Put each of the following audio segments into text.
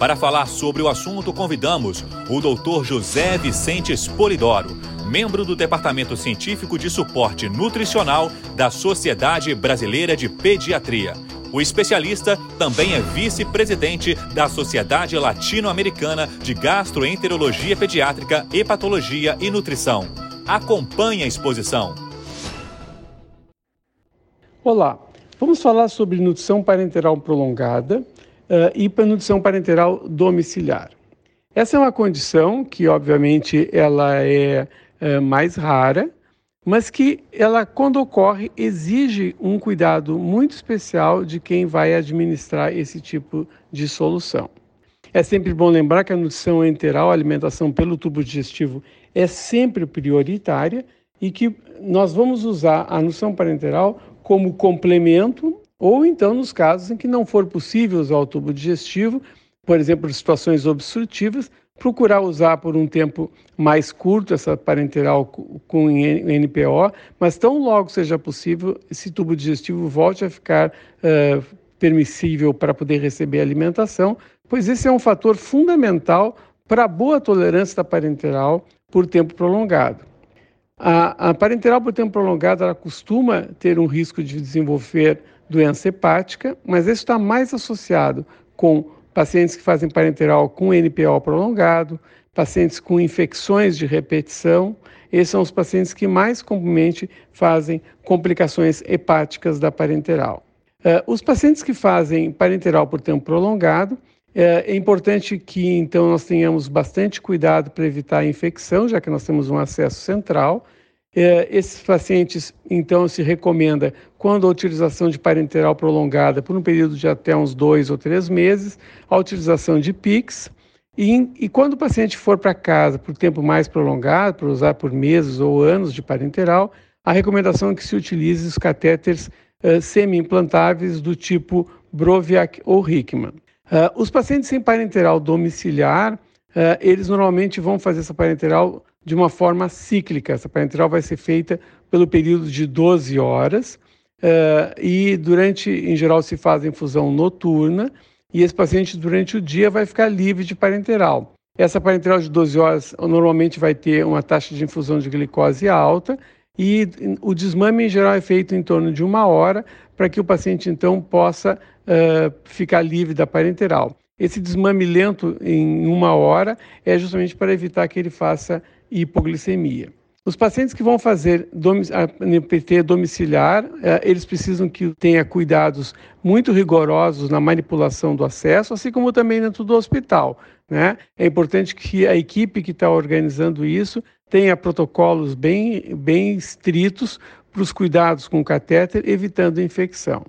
Para falar sobre o assunto, convidamos o Dr. José Vicente Spolidoro, membro do Departamento Científico de Suporte Nutricional da Sociedade Brasileira de Pediatria. O especialista também é vice-presidente da Sociedade Latino-Americana de Gastroenterologia Pediátrica, Hepatologia e Nutrição. Acompanhe a exposição. Olá, vamos falar sobre nutrição parenteral prolongada uh, e nutrição parenteral domiciliar. Essa é uma condição que, obviamente, ela é uh, mais rara, mas que ela, quando ocorre, exige um cuidado muito especial de quem vai administrar esse tipo de solução. É sempre bom lembrar que a nutrição enteral, a alimentação pelo tubo digestivo, é sempre prioritária e que nós vamos usar a nutrição parenteral como complemento ou então nos casos em que não for possível usar o tubo digestivo, por exemplo, situações obstrutivas, procurar usar por um tempo mais curto essa parenteral com NPO, mas tão logo seja possível, esse tubo digestivo volte a ficar uh, permissível para poder receber alimentação, pois esse é um fator fundamental para a boa tolerância da parenteral por tempo prolongado. A, a parenteral por tempo prolongado ela costuma ter um risco de desenvolver doença hepática, mas isso está mais associado com pacientes que fazem parenteral com NPO prolongado, pacientes com infecções de repetição. Esses são os pacientes que mais comumente fazem complicações hepáticas da parenteral. Uh, os pacientes que fazem parenteral por tempo prolongado, uh, é importante que então nós tenhamos bastante cuidado para evitar a infecção, já que nós temos um acesso central. É, esses pacientes, então, se recomenda, quando a utilização de parenteral prolongada por um período de até uns dois ou três meses, a utilização de PICS. E, e quando o paciente for para casa por tempo mais prolongado, por usar por meses ou anos de parenteral, a recomendação é que se utilize os catéteres uh, semi-implantáveis do tipo Broviac ou Hickman. Uh, os pacientes sem parenteral domiciliar, uh, eles normalmente vão fazer essa parenteral de uma forma cíclica. Essa parenteral vai ser feita pelo período de 12 horas uh, e durante, em geral, se faz infusão noturna e esse paciente durante o dia vai ficar livre de parenteral. Essa parenteral de 12 horas normalmente vai ter uma taxa de infusão de glicose alta e o desmame em geral é feito em torno de uma hora para que o paciente então possa uh, ficar livre da parenteral. Esse desmame lento em uma hora é justamente para evitar que ele faça hipoglicemia. Os pacientes que vão fazer NPT domiciliar, eh, eles precisam que tenha cuidados muito rigorosos na manipulação do acesso, assim como também dentro do hospital. Né? É importante que a equipe que está organizando isso tenha protocolos bem, bem estritos para os cuidados com o catéter, evitando infecção.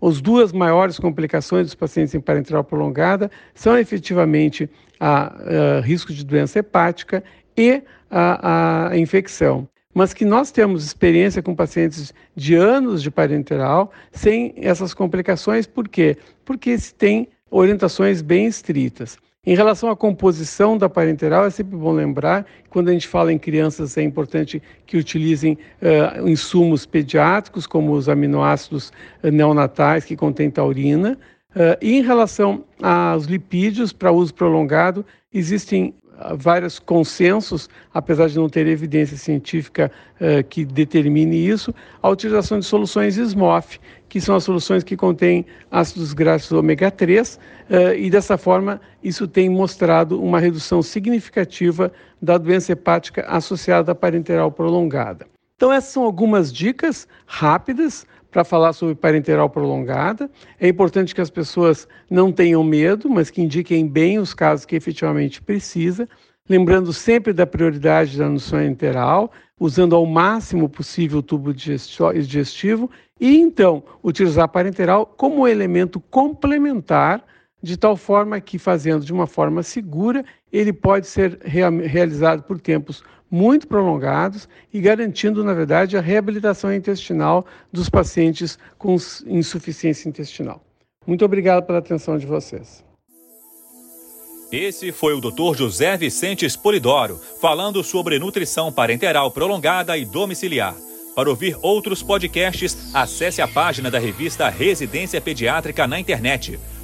As duas maiores complicações dos pacientes em parenteral prolongada são efetivamente a, a risco de doença hepática e a, a infecção mas que nós temos experiência com pacientes de anos de parenteral sem essas complicações, por quê? Porque se tem orientações bem estritas. Em relação à composição da parenteral, é sempre bom lembrar que quando a gente fala em crianças é importante que utilizem uh, insumos pediátricos, como os aminoácidos neonatais que contêm taurina. Uh, em relação aos lipídios para uso prolongado, existem vários consensos, apesar de não ter evidência científica uh, que determine isso, a utilização de soluções SMOF, que são as soluções que contêm ácidos graxos ômega 3, uh, eh, e dessa forma isso tem mostrado uma redução significativa da doença hepática associada à parenteral prolongada. Então essas são algumas dicas rápidas para falar sobre parenteral prolongada. É importante que as pessoas não tenham medo, mas que indiquem bem os casos que efetivamente precisa, lembrando sempre da prioridade da nutrição enteral, usando ao máximo possível o tubo digestivo e então utilizar a parenteral como elemento complementar de tal forma que, fazendo de uma forma segura, ele pode ser rea realizado por tempos muito prolongados e garantindo, na verdade, a reabilitação intestinal dos pacientes com insuficiência intestinal. Muito obrigado pela atenção de vocês. Esse foi o Dr. José Vicente Polidoro falando sobre nutrição parenteral prolongada e domiciliar. Para ouvir outros podcasts, acesse a página da revista Residência Pediátrica na internet.